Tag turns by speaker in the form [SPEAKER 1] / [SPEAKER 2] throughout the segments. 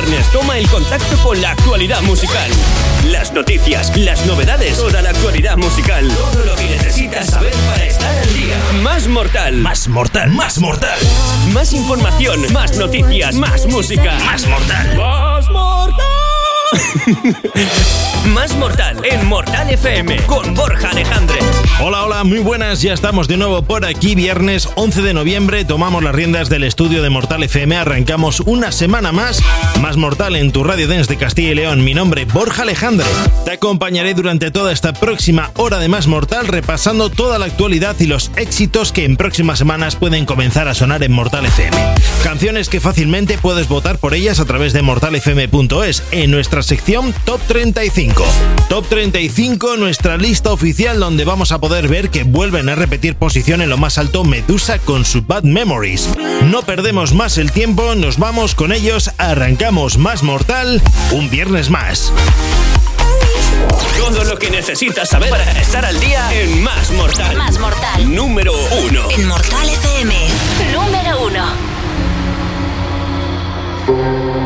[SPEAKER 1] viernes toma el contacto con la actualidad musical. Las noticias, las novedades, toda la actualidad musical. Todo lo que necesitas saber para estar al día. Más mortal.
[SPEAKER 2] Más mortal. Más mortal.
[SPEAKER 1] Más información, más noticias, más música.
[SPEAKER 2] Más mortal.
[SPEAKER 1] Más mortal. Más Mortal en Mortal FM con Borja Alejandre.
[SPEAKER 2] Hola, hola, muy buenas. Ya estamos de nuevo por aquí. Viernes 11 de noviembre tomamos las riendas del estudio de Mortal FM. Arrancamos una semana más. Más Mortal en tu radio dance de Castilla y León. Mi nombre Borja Alejandre. Te acompañaré durante toda esta próxima hora de Más Mortal repasando toda la actualidad y los éxitos que en próximas semanas pueden comenzar a sonar en Mortal FM. Canciones que fácilmente puedes votar por ellas a través de mortalfm.es en nuestra sección Top 35. Top 35, nuestra lista oficial donde vamos a poder ver que vuelven a repetir posición en lo más alto Medusa con su Bad Memories. No perdemos más el tiempo, nos vamos con ellos, arrancamos más mortal un viernes más.
[SPEAKER 1] Todo lo que necesitas saber para estar al día en Más Mortal.
[SPEAKER 3] Más Mortal.
[SPEAKER 1] Número 1.
[SPEAKER 3] En Mortal FM. Número 1.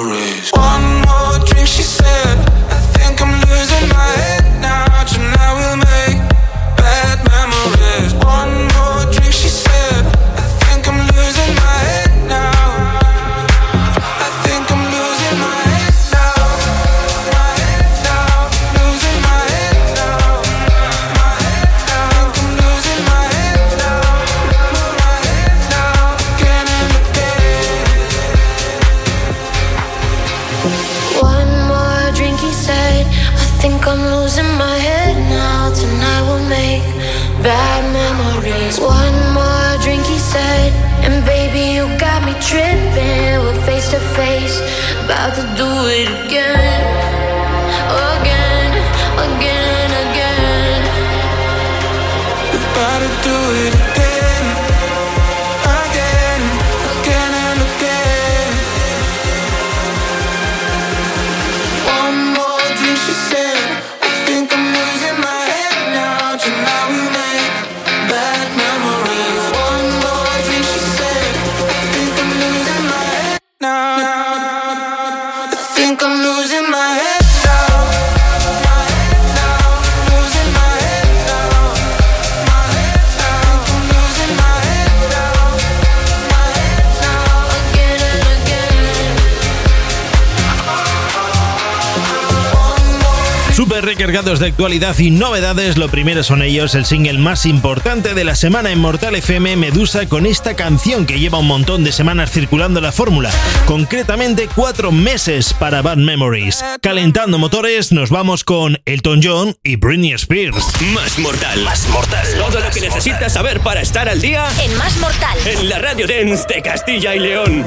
[SPEAKER 2] Super recargados de actualidad y novedades, lo primero son ellos, el single más importante de la semana en Mortal FM, Medusa, con esta canción que lleva un montón de semanas circulando la fórmula, concretamente cuatro meses para Bad Memories. Calentando motores, nos vamos con Elton John y Britney Spears.
[SPEAKER 1] Más Mortal.
[SPEAKER 2] Más mortal.
[SPEAKER 1] Todo lo que necesitas saber para estar al día
[SPEAKER 3] En Más Mortal.
[SPEAKER 1] en la Radio Dance de Castilla y León.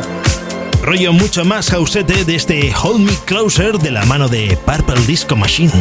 [SPEAKER 2] Rollo mucho más hausete de este Hold Me Closer de la mano de Purple Disco Machine.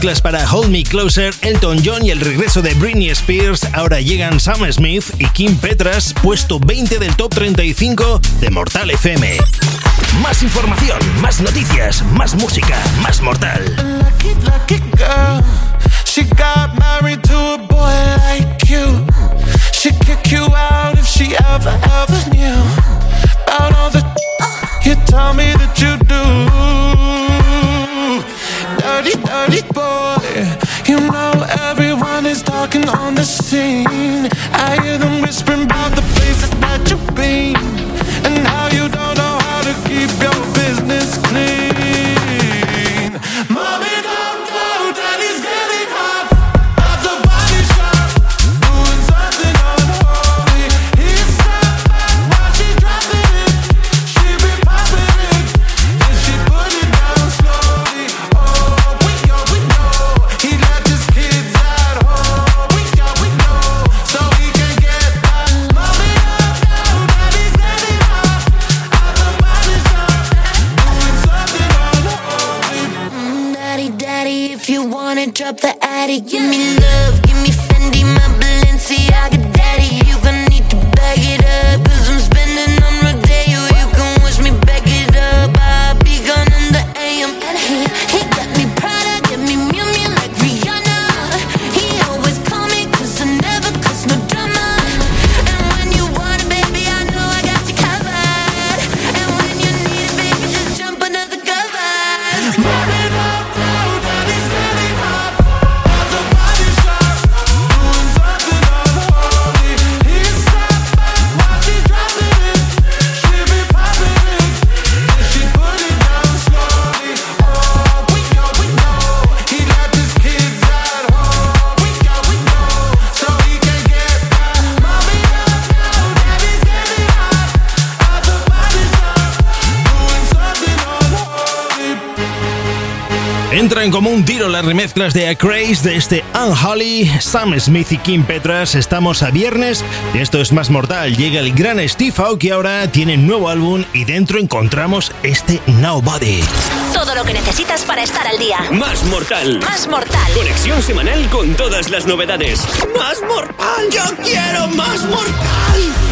[SPEAKER 2] mezclas para Hold Me Closer, Elton John y el regreso de Britney Spears, ahora llegan Sam Smith y Kim Petras, puesto 20 del top 35 de Mortal FM. Más información, más noticias, más música, más Mortal.
[SPEAKER 4] you tell me that you do. dirty, dirty boy. You know everyone is talking on the scene. I hear them whispering about the
[SPEAKER 5] drop the attic. Give me love.
[SPEAKER 2] como un tiro las remezclas de A Craze de este Unholy, Sam Smith y Kim Petras. Estamos a viernes y esto es más mortal. Llega el gran Steve Aoki ahora, tiene nuevo álbum y dentro encontramos este Nobody.
[SPEAKER 3] Todo lo que necesitas para estar al día.
[SPEAKER 1] Más mortal.
[SPEAKER 3] Más mortal.
[SPEAKER 1] Conexión semanal con todas las novedades. Más mortal. Yo quiero más mortal.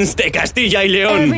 [SPEAKER 6] de Castilla y León.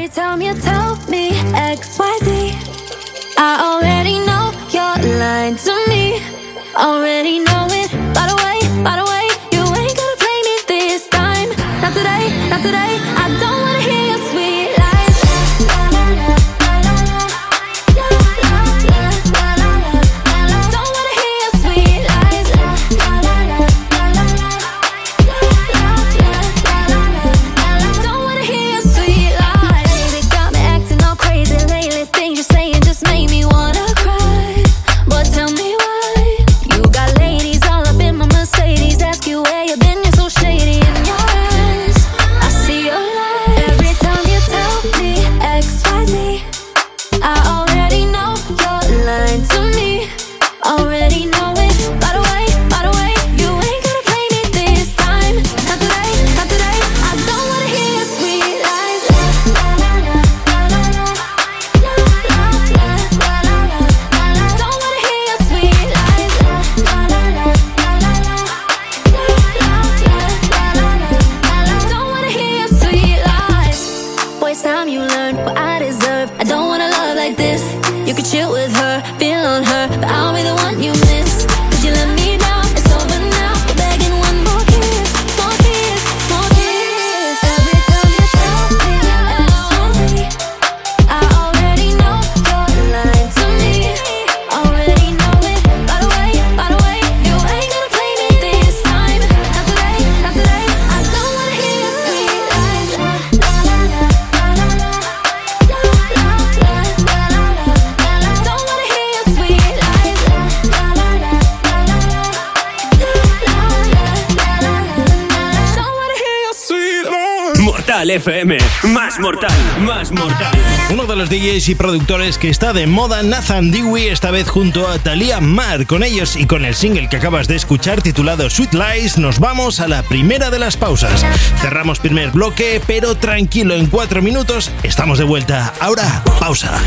[SPEAKER 6] FM. Más mortal, más mortal.
[SPEAKER 2] Uno de los DJs y productores que está de moda, Nathan Dewey, esta vez junto a Thalia Mar. Con ellos y con el single que acabas de escuchar titulado Sweet Lies, nos vamos a la primera de las pausas. Cerramos primer bloque, pero tranquilo, en cuatro minutos estamos de vuelta. Ahora, pausa.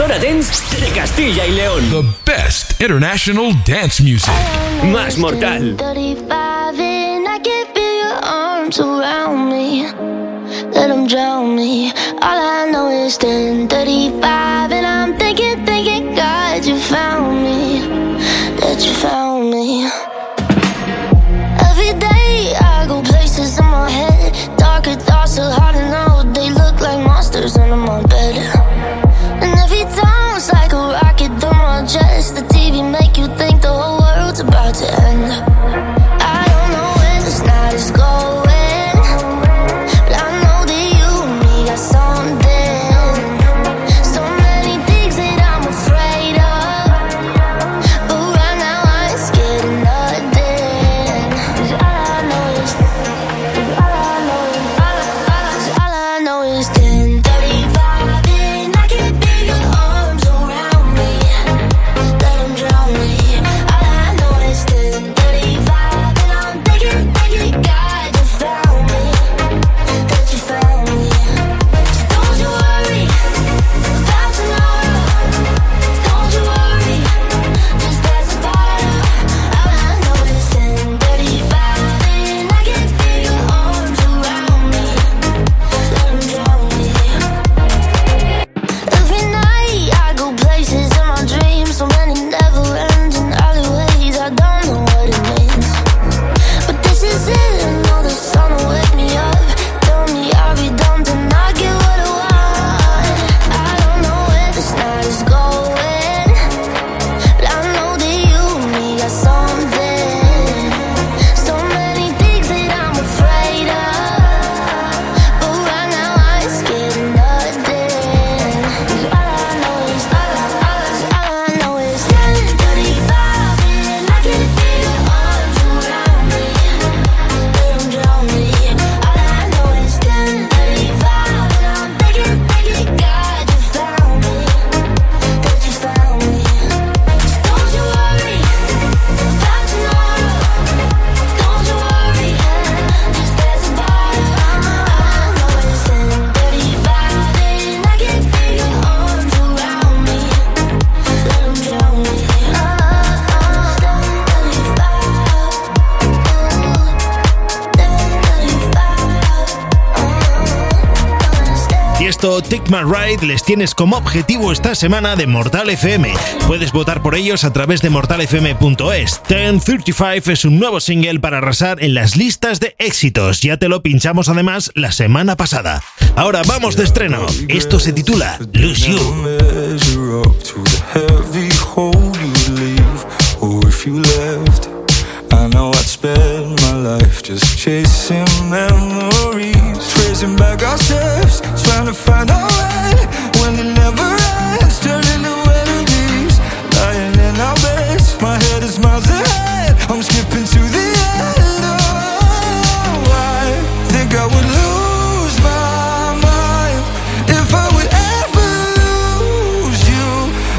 [SPEAKER 6] emisora dance de Castilla y León.
[SPEAKER 7] The best international dance music.
[SPEAKER 6] Más mortal.
[SPEAKER 8] Let them drown me. All I know is and I to end.
[SPEAKER 2] Take My Ride les tienes como objetivo esta semana de Mortal FM. Puedes votar por ellos a través de mortalfm.es. 1035 es un nuevo single para arrasar en las listas de éxitos. Ya te lo pinchamos además la semana pasada. Ahora vamos de estreno. Esto se titula Lose You.
[SPEAKER 9] I know I'd spend my life just chasing memories, tracing back our steps, trying to find our way when it never ends, turning to enemies, lying in our beds. My head is miles ahead, I'm skipping to the end. Oh, I think I would lose my mind if I would ever lose you.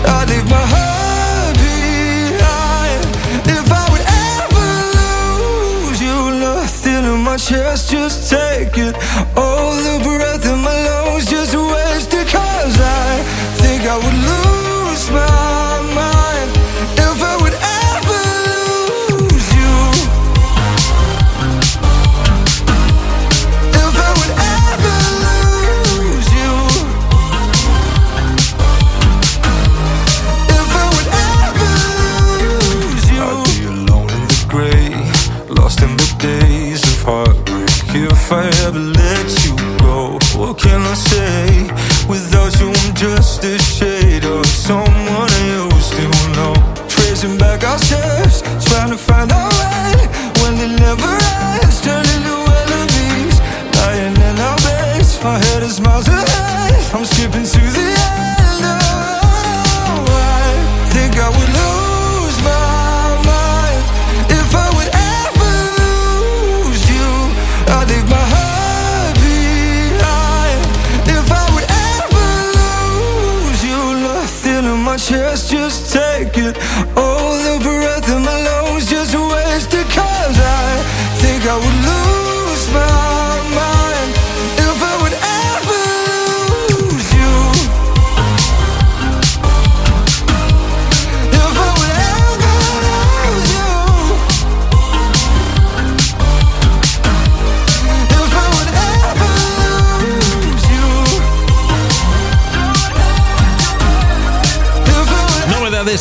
[SPEAKER 9] I'd leave my heart behind if I would ever lose you. Nothing in my chest, just take it.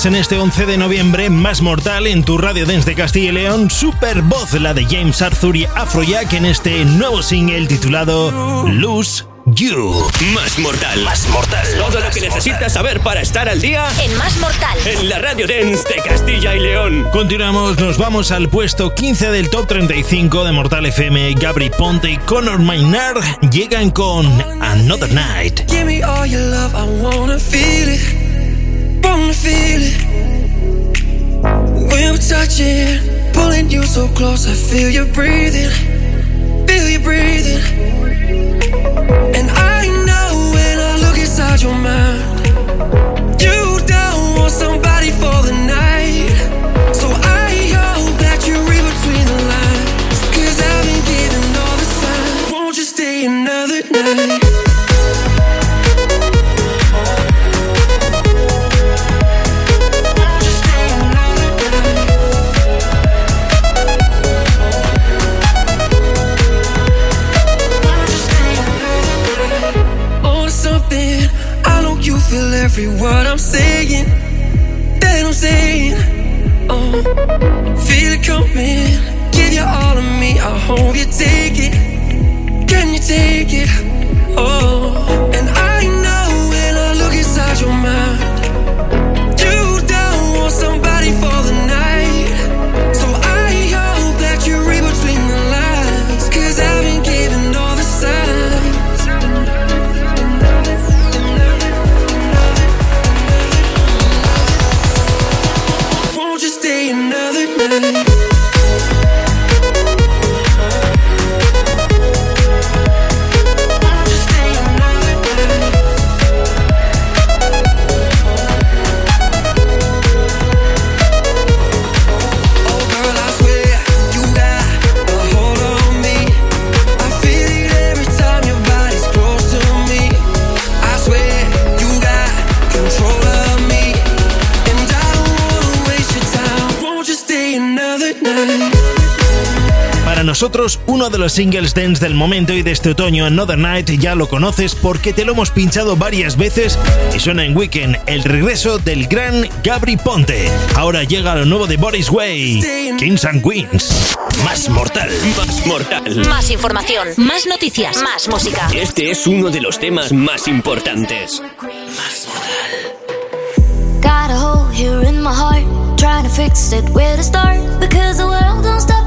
[SPEAKER 2] Novedades en este 11 de noviembre, más mortal en tu radio dance de Castilla y León, super voz la de James Arthur y Afrojack en este nuevo single titulado Lose You.
[SPEAKER 10] Más mortal. Más mortal. Todo lo que necesitas saber para estar al día
[SPEAKER 3] En Más Mortal.
[SPEAKER 10] en la radio dance de Castilla y León.
[SPEAKER 2] Continuamos, nos vamos al puesto 15 del top 35 de Mortal FM. Gabri Ponte y Conor Maynard llegan con Another Night.
[SPEAKER 11] Give me all your love, I wanna feel it. Wanna feel it. When we're touching, pulling you so close, I feel you breathing. Feel you breathing. And I know when I look inside your mind, you don't want somebody for the night. Every word I'm saying. That I'm saying, oh, feel it coming. Give you all of me, I hope you take it. Can you take it? Oh,
[SPEAKER 2] nosotros, uno de los singles dance del momento y de este otoño, Another Night, ya lo conoces porque te lo hemos pinchado varias veces y suena en Weekend, el regreso del gran Gabri Ponte. Ahora llega lo nuevo de Boris Way, Kings and Queens. Más mortal.
[SPEAKER 10] Más mortal.
[SPEAKER 3] Más información. Más noticias. Más música.
[SPEAKER 10] Este es uno de los temas más importantes. Más
[SPEAKER 12] mortal. Got a hole here in my heart. Trying to fix it where to start. Because the world don't stop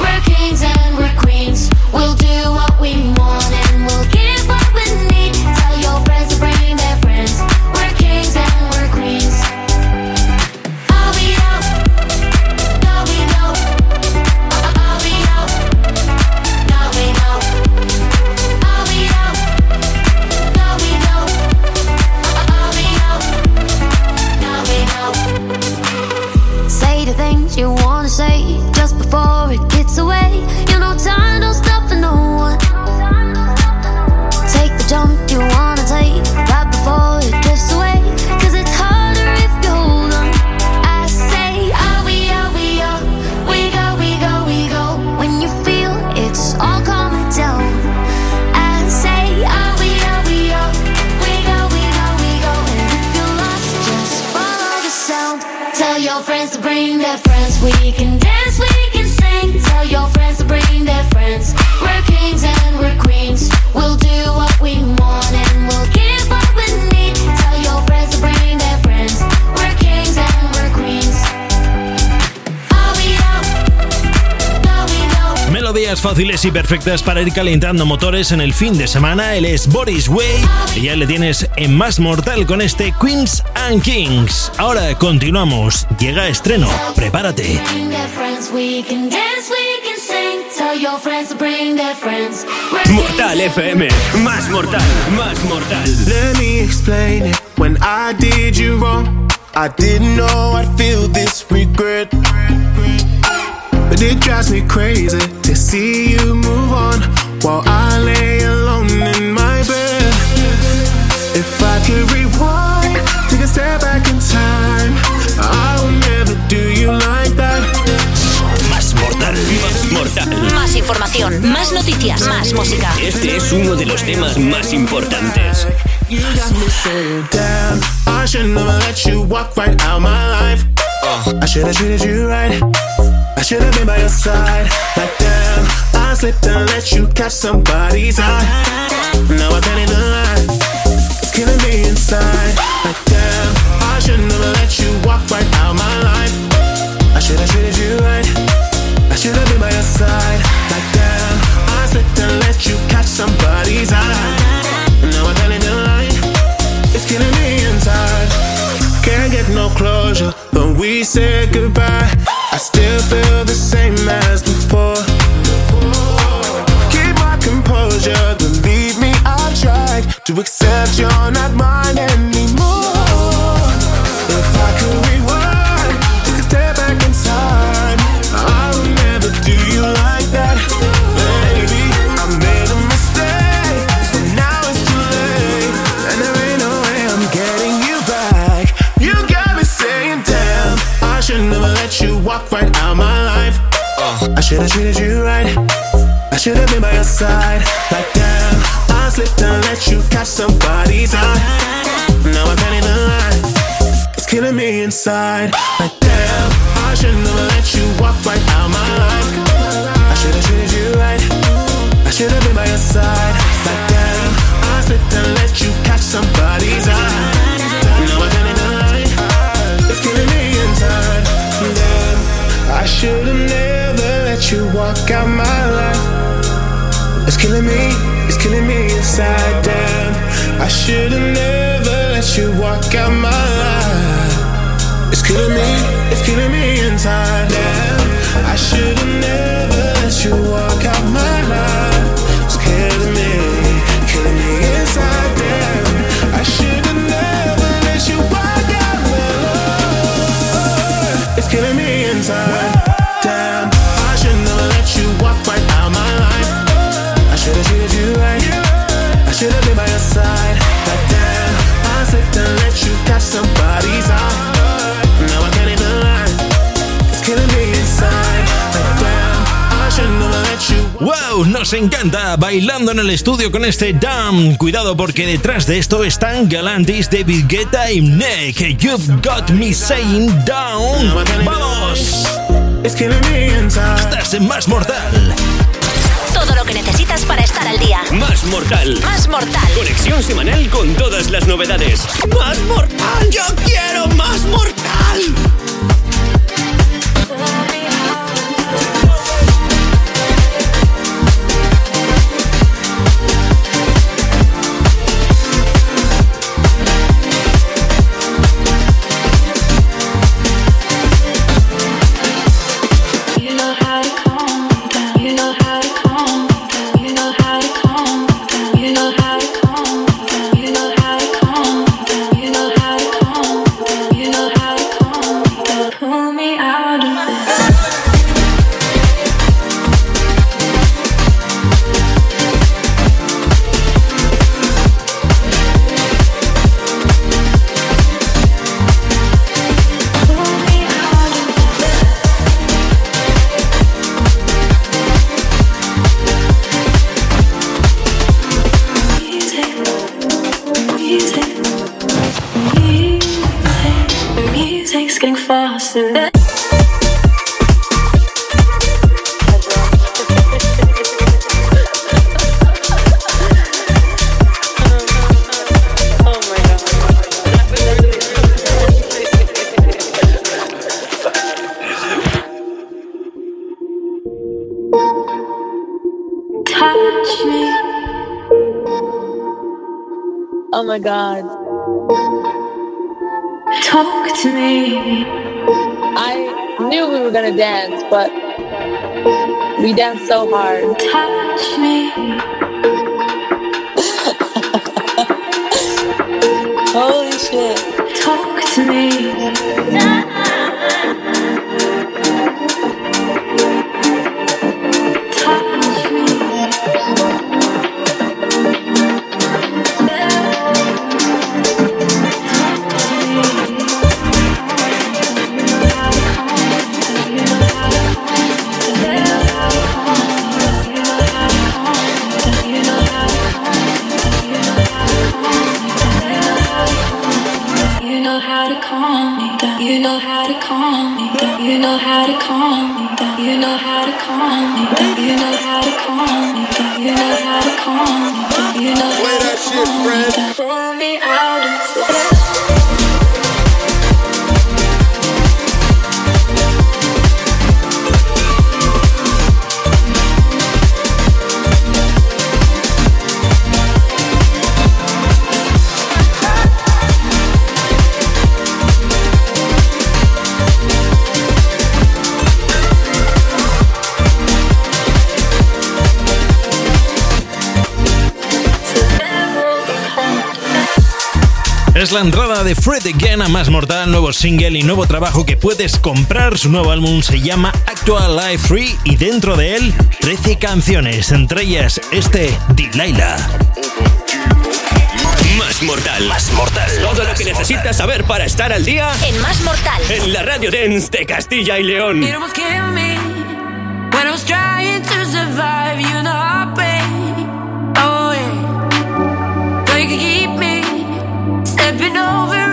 [SPEAKER 12] We're kings and we're queens. We'll do what we want and we'll give
[SPEAKER 2] fáciles y perfectas para ir calentando motores en el fin de semana. Él es Boris Way y ya le tienes en Más Mortal con este Queens and Kings. Ahora continuamos. Llega estreno. Prepárate.
[SPEAKER 10] Mortal FM. Más mortal. Más mortal.
[SPEAKER 13] Let me explain it. When I did you wrong, I didn't know I'd feel this regret. But it drives me crazy to see you move on while I lay alone in my bed. If I could rewind, take a step back in time, I will never do you like that.
[SPEAKER 2] Más Mortal.
[SPEAKER 10] Más mortal.
[SPEAKER 3] Más información. Más noticias. Más música.
[SPEAKER 10] Este es uno de los temas más importantes.
[SPEAKER 13] You got me saying, damn, I should never let you walk right out my life. Uh, I should have treated you right. I should have been by your side. Like damn, I slipped and let you catch somebody's eye. Now I can't lie. It's killing me inside. Like damn, I should never let you walk right out my life. I should have treated you right. I should have been by your side. Like damn, I slipped and let you catch somebody's eye. Now I can't lie. It's killing me inside. Can't get no closure we said goodbye. I still feel the same as before. Keep my composure, believe me, I've tried to accept you're not mine anymore. Should have treated you right. I should have been by your side. Like damn, I slipped and let you catch somebody's eye. Now I can't even lie. It's killing me inside. Like damn, I should never let you walk right out my life. I should have treated you right. I should have been by your side. Like damn, I slipped and let you catch somebody's eye. Now I can't even lie. It's killing me inside. Damn, I should have never walk out my life. It's killing me, it's killing me inside. Damn, I should have never let you walk out my life. It's killing me, it's killing me inside. Damn, I should have never let you walk out my
[SPEAKER 2] ¡Wow! Nos encanta bailando en el estudio con este Damn. Cuidado porque detrás de esto están Galantis, David Guetta y Nick. You've got me saying down. ¡Vamos! Estás en Más Mortal.
[SPEAKER 3] Todo lo que necesitas para estar al día.
[SPEAKER 5] Más Mortal.
[SPEAKER 3] Más Mortal.
[SPEAKER 5] Conexión semanal con todas las novedades. ¡Más Mortal! ¡Yo quiero más Mortal!
[SPEAKER 6] Me.
[SPEAKER 2] más mortal, nuevo single y nuevo trabajo que puedes comprar. Su nuevo álbum se llama Actual Life Free y dentro de él 13 canciones, entre ellas este Delilah.
[SPEAKER 5] Más mortal. Más mortal. Todo lo que necesitas saber para estar al día
[SPEAKER 3] en Más Mortal.
[SPEAKER 5] En la Radio Dance de Castilla y León.
[SPEAKER 2] over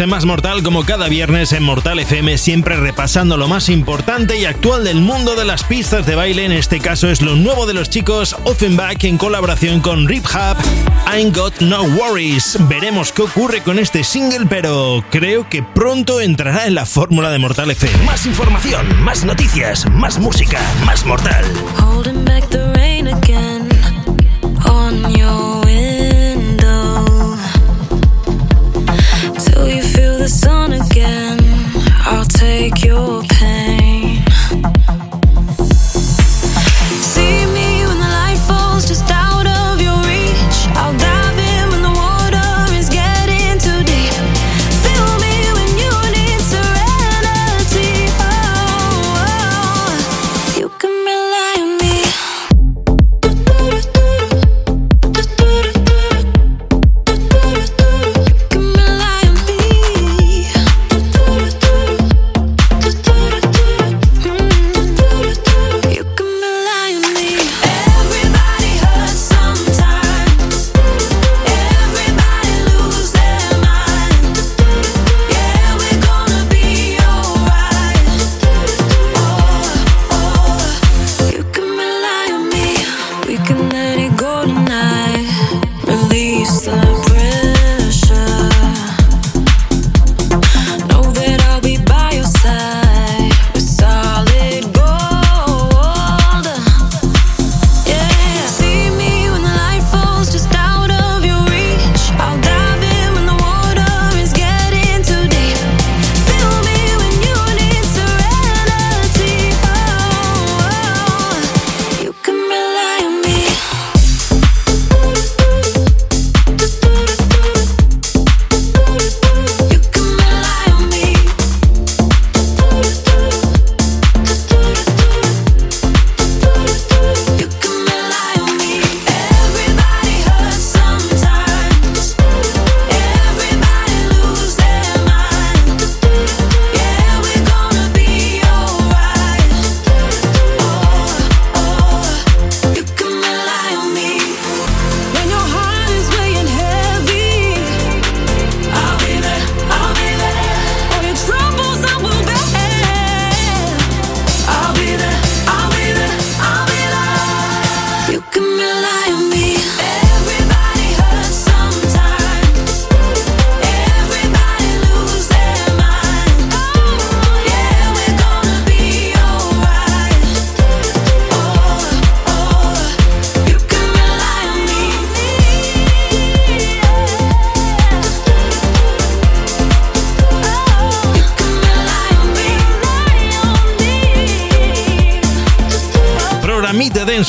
[SPEAKER 2] en Más Mortal, como cada viernes en Mortal FM, siempre repasando lo más importante y actual del mundo de las pistas de baile. En este caso es lo nuevo de los chicos Offenbach en colaboración con Rip Hub, Ain't Got No Worries. Veremos qué ocurre con este single, pero creo que pronto entrará en la fórmula de Mortal FM. Más información, más noticias, más música, más Mortal.
[SPEAKER 6] take we.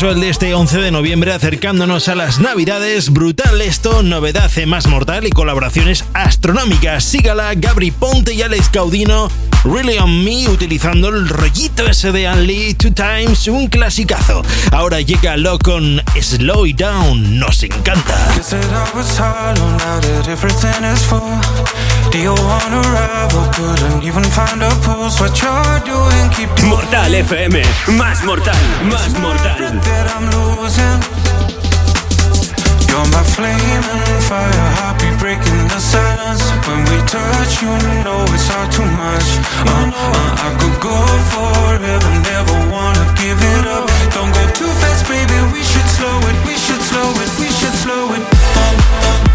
[SPEAKER 2] El de este 11 de noviembre acercándonos a las navidades. Brutal esto, novedad Más Mortal y colaboraciones astronómicas. Sígala, Gabri Ponte y Alex Caudino. Really on Me utilizando el rollito ese de Only Two Times, un clasicazo. Ahora llega lo con Slow Down, nos encanta.
[SPEAKER 1] Mortal FM, más mortal, más mortal.
[SPEAKER 14] You're my flame and fire, heartbeat breaking the silence. When we touch, you know it's all too much. Uh, uh, I could go forever, never wanna give it up. Don't go too fast, baby. We should slow it, we should slow it, we should slow it. still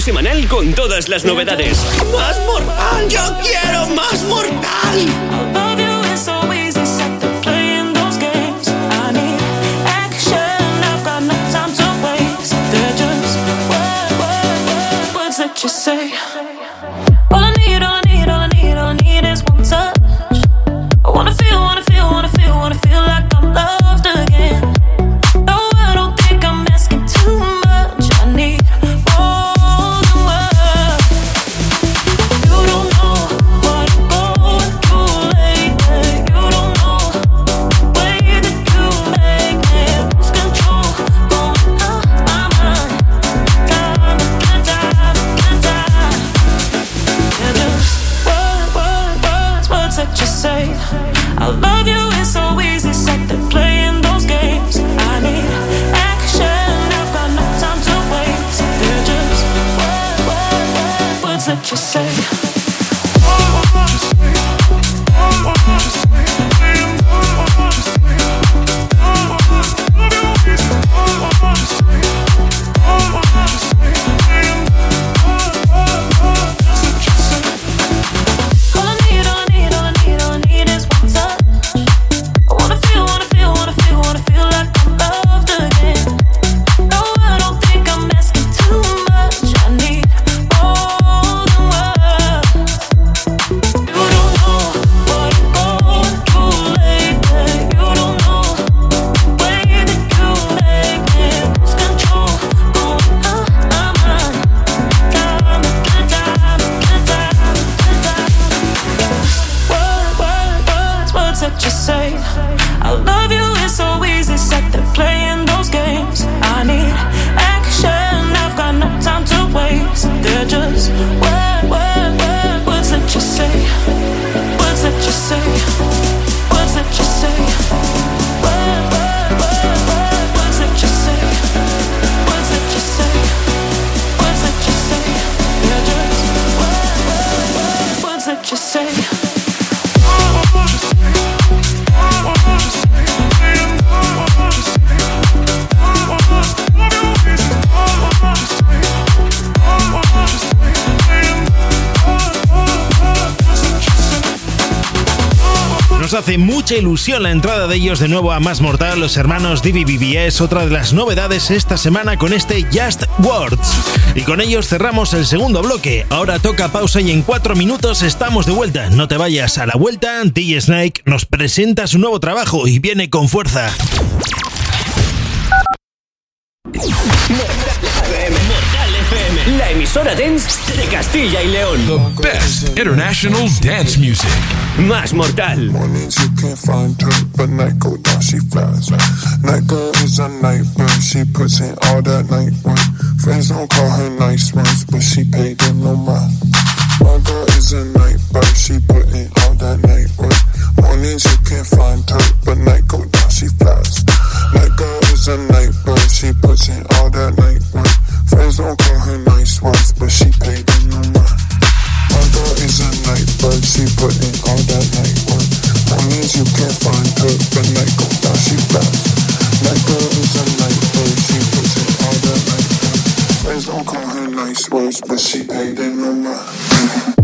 [SPEAKER 10] semanal con todas las novedades.
[SPEAKER 2] Hace mucha ilusión la entrada de ellos de nuevo a Más Mortal, los hermanos DBBBS, otra de las novedades esta semana con este Just Words. Y con ellos cerramos el segundo bloque. Ahora toca pausa y en cuatro minutos estamos de vuelta. No te vayas a la vuelta, DJ Snake nos presenta su nuevo trabajo y viene con fuerza.
[SPEAKER 10] La emisora dance de Castilla y León.
[SPEAKER 7] The best international dance music.
[SPEAKER 10] Más mortal.
[SPEAKER 15] Mornings you can't find her, but night go down, she flies. Night girl is a night bird, she puts in all that night work. Friends don't call her nice ones, but she paid them no mind. My girl is a night bird, she put all that night work. Mornings you can't find her, but night go down, she flies. Night girl is a night bird, she puts all that night work. Friends don't call her nice ones, but she paid them no mind. My girl is a night bird, she put in all that night work. Mornings you can't find her, but night go down, she flies. Night girl is a night bird, she puts all that night work. Don't call nice words, but she paid them no mind.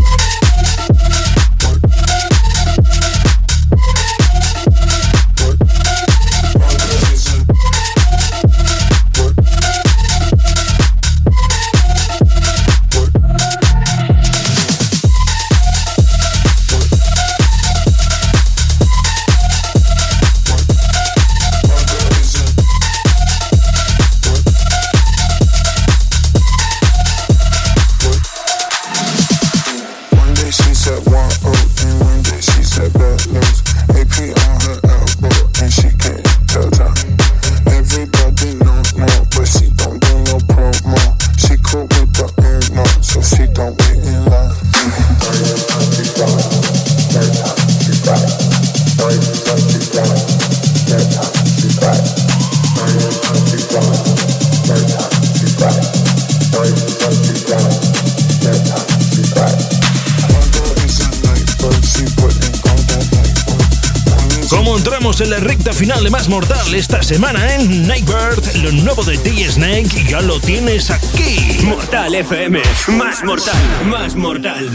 [SPEAKER 2] Más Mortal esta semana en Nightbird, lo nuevo de DJ Snake, ya lo tienes aquí.
[SPEAKER 1] Mortal FM, más mortal, más mortal.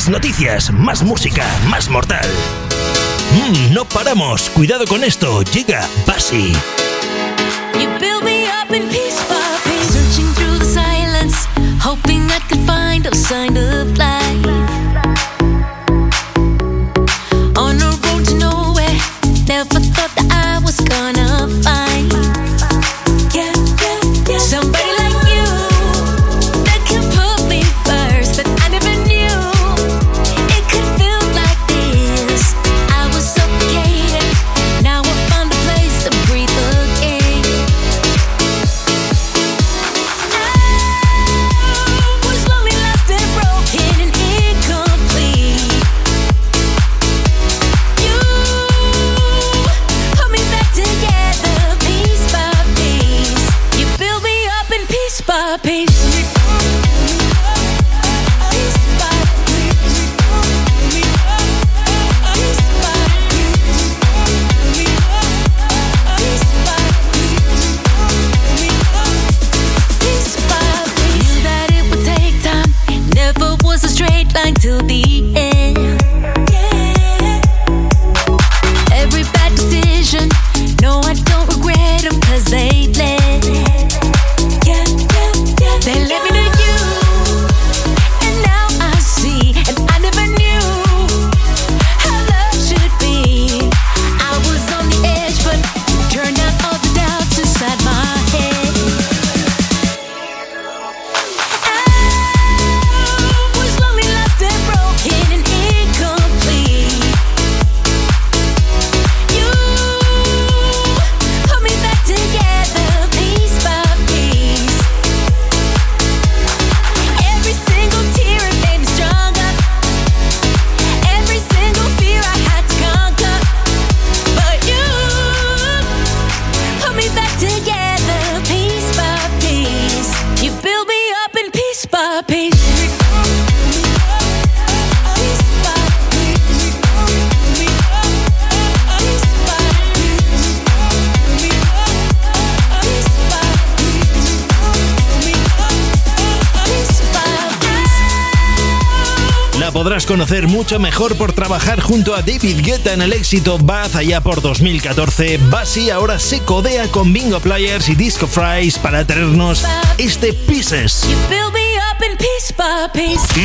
[SPEAKER 2] Más noticias, más música, más mortal. Mm, no paramos, cuidado con esto, llega Basi. Conocer mucho mejor por trabajar junto a David Guetta en el éxito Bath allá por 2014. Basi ahora se codea con Bingo Players y Disco Fries para traernos este Pieces.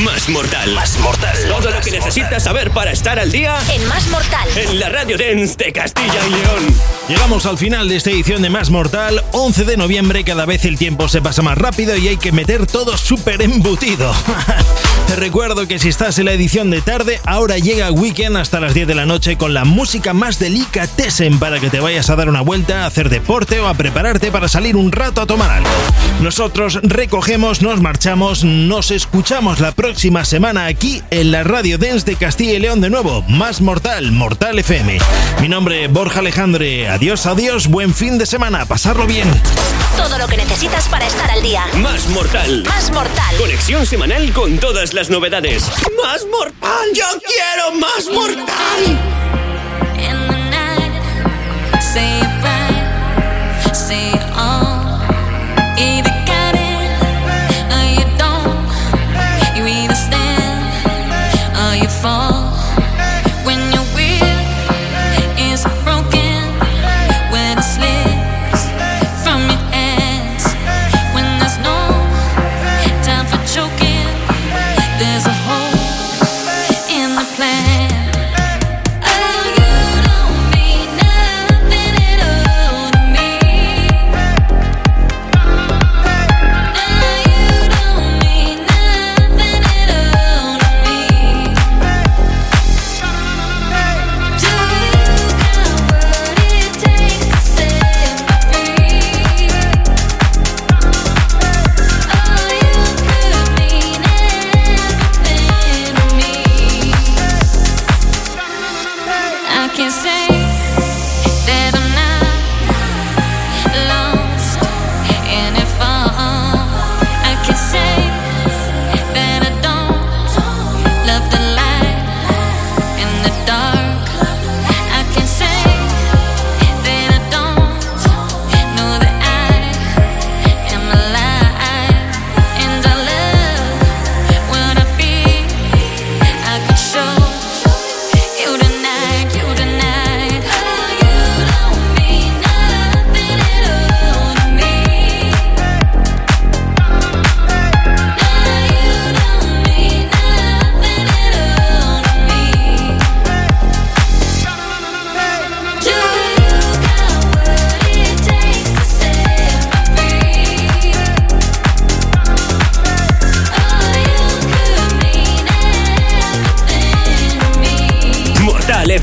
[SPEAKER 1] Más mortal.
[SPEAKER 2] Más mortal.
[SPEAKER 1] Todo lo que necesitas saber para estar al día.
[SPEAKER 3] En Más Mortal.
[SPEAKER 1] En la Radio Dance de Castilla y León.
[SPEAKER 2] Llegamos al final de esta edición de Más Mortal. 11 de noviembre, cada vez el tiempo se pasa más rápido y hay que meter todo súper embutido. Te recuerdo que si estás en la edición de tarde, ahora llega Weekend hasta las 10 de la noche con la música más delicatessen para que te vayas a dar una vuelta, a hacer deporte o a prepararte para salir un rato a tomar algo. Nosotros recogemos, nos marchamos, nos escuchamos la próxima semana aquí en la Radio Dance de Castilla y León de nuevo. Más Mortal, Mortal FM. Mi nombre es Borja Alejandre. Adiós, adiós, buen fin de semana, pasarlo bien.
[SPEAKER 3] Todo lo que necesitas para estar al día.
[SPEAKER 1] Más Mortal.
[SPEAKER 3] Más Mortal.
[SPEAKER 1] Conexión semanal con todas las novedades. ¡Más mortal! ¡Yo quiero más mortal!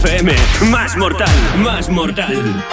[SPEAKER 1] FM.
[SPEAKER 4] Más mortal, más mortal.